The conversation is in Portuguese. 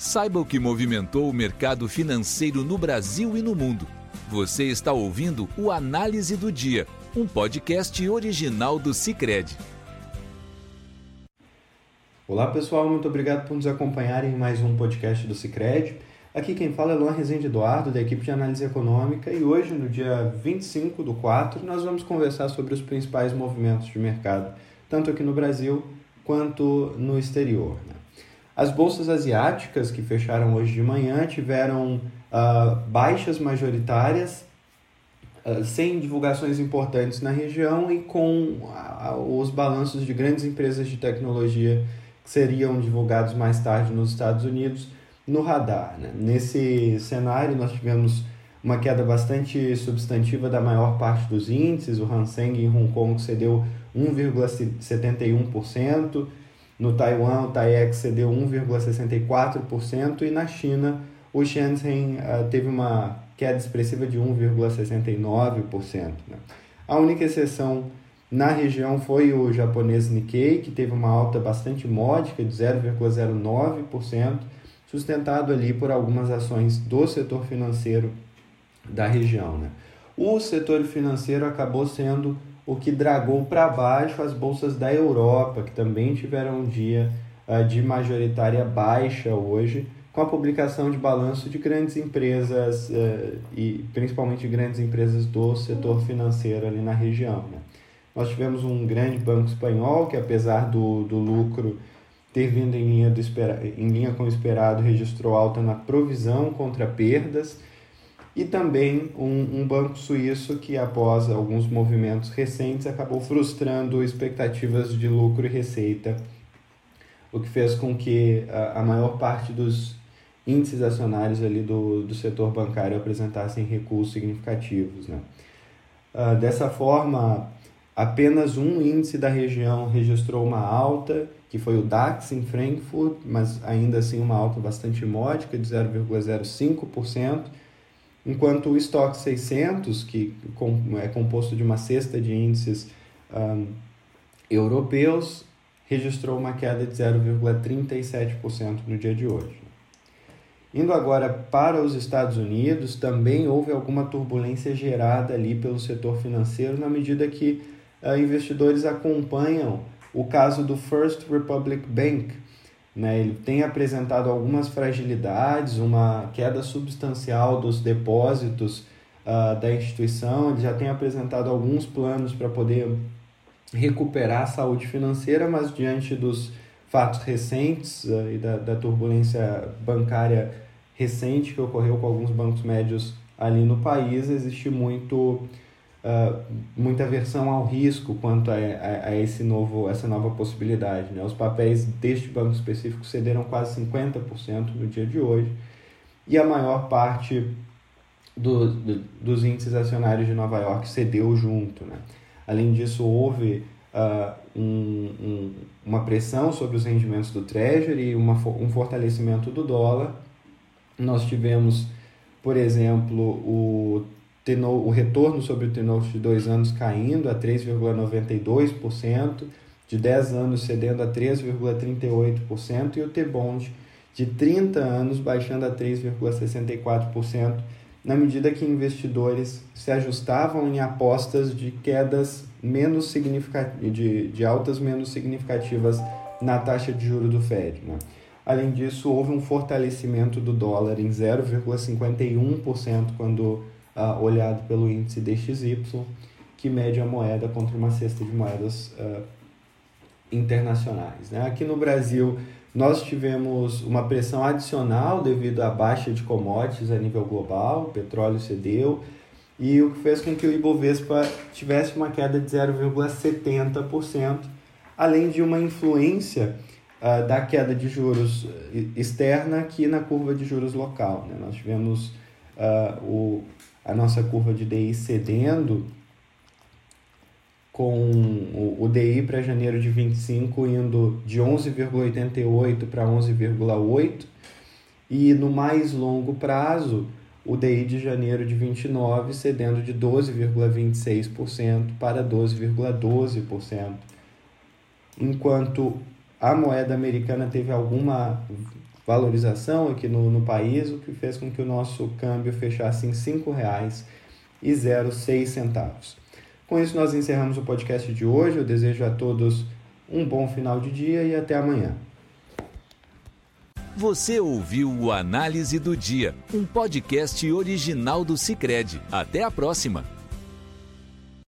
Saiba o que movimentou o mercado financeiro no Brasil e no mundo. Você está ouvindo o Análise do Dia, um podcast original do Cicred. Olá pessoal, muito obrigado por nos acompanharem em mais um podcast do Cicred. Aqui quem fala é Luan Rezende Eduardo, da equipe de análise econômica, e hoje, no dia 25 do 4, nós vamos conversar sobre os principais movimentos de mercado, tanto aqui no Brasil quanto no exterior. Né? As bolsas asiáticas que fecharam hoje de manhã tiveram uh, baixas majoritárias, uh, sem divulgações importantes na região e com uh, os balanços de grandes empresas de tecnologia que seriam divulgados mais tarde nos Estados Unidos no radar. Né? Nesse cenário, nós tivemos uma queda bastante substantiva da maior parte dos índices. O Hang Seng em Hong Kong cedeu 1,71%. No Taiwan, o TAIEX cedeu 1,64% e na China, o Shenzhen uh, teve uma queda expressiva de 1,69%. Né? A única exceção na região foi o japonês Nikkei, que teve uma alta bastante módica de 0,09%, sustentado ali por algumas ações do setor financeiro da região. Né? O setor financeiro acabou sendo o que dragou para baixo as bolsas da Europa, que também tiveram um dia uh, de majoritária baixa hoje, com a publicação de balanço de grandes empresas uh, e principalmente grandes empresas do setor financeiro ali na região. Né? Nós tivemos um grande banco espanhol que, apesar do, do lucro ter vindo em linha, do em linha com o esperado, registrou alta na provisão contra perdas e também um, um, banco suíço que, após alguns movimentos recentes, acabou frustrando expectativas de lucro e receita, o que fez com que a, a maior parte dos índices acionários ali do, do setor bancário apresentassem recuos significativos. Né? Uh, dessa forma, apenas um índice da região registrou uma alta, que foi o DAX em Frankfurt, mas ainda assim uma alta bastante módica, de 0,05%, enquanto o estoque 600, que é composto de uma cesta de índices um, europeus, registrou uma queda de 0,37% no dia de hoje. Indo agora para os Estados Unidos, também houve alguma turbulência gerada ali pelo setor financeiro, na medida que uh, investidores acompanham o caso do First Republic Bank, né? Ele tem apresentado algumas fragilidades, uma queda substancial dos depósitos uh, da instituição, ele já tem apresentado alguns planos para poder recuperar a saúde financeira, mas diante dos fatos recentes uh, e da, da turbulência bancária recente que ocorreu com alguns bancos médios ali no país, existe muito uh, muita aversão ao risco quanto a, a, a, esse novo, essa nova possibilidade. Né? Os papéis deste banco específico cederam quase 50% no dia de hoje e a maior parte do, do, dos índices acionários de Nova York cedeu junto. Né? Além disso, houve uh, um, um, uma pressão sobre os rendimentos do Treasury uma, um fortalecimento do dólar. Nós tivemos, por exemplo, o tenor, o retorno sobre o tenor de dois anos caindo a 3,92%, de 10 anos cedendo a 3,38% e o T-Bond de 30 anos baixando a 3,64%, na medida que investidores se ajustavam em apostas de quedas menos significativas, de, de altas menos significativas na taxa de juro do Fed. Né? Além disso, houve um fortalecimento do dólar em 0,51% quando uh, olhado pelo índice DXY, que mede a moeda contra uma cesta de moedas uh, internacionais. Né? Aqui no Brasil, nós tivemos uma pressão adicional devido à baixa de commodities a nível global, o petróleo cedeu, e o que fez com que o Ibovespa tivesse uma queda de 0,70%, além de uma influência uh, da queda de juros externa aqui na curva de juros local. Né? Nós tivemos uh, o a nossa curva de DI cedendo, com o, DI para janeiro de 25 indo de 11,88 para 11,8 e no mais longo prazo o DI de janeiro de 29 cedendo de 12,26% para 12,12%, enquanto a moeda americana teve alguma valorização aqui no, no país, o que fez com que o nosso câmbio fechasse em R$ 5,06. Com isso, nós encerramos o podcast de hoje. Eu desejo a todos um bom final de dia e até amanhã. Você ouviu o Análise do Dia, um podcast original do Cicred. Até a próxima!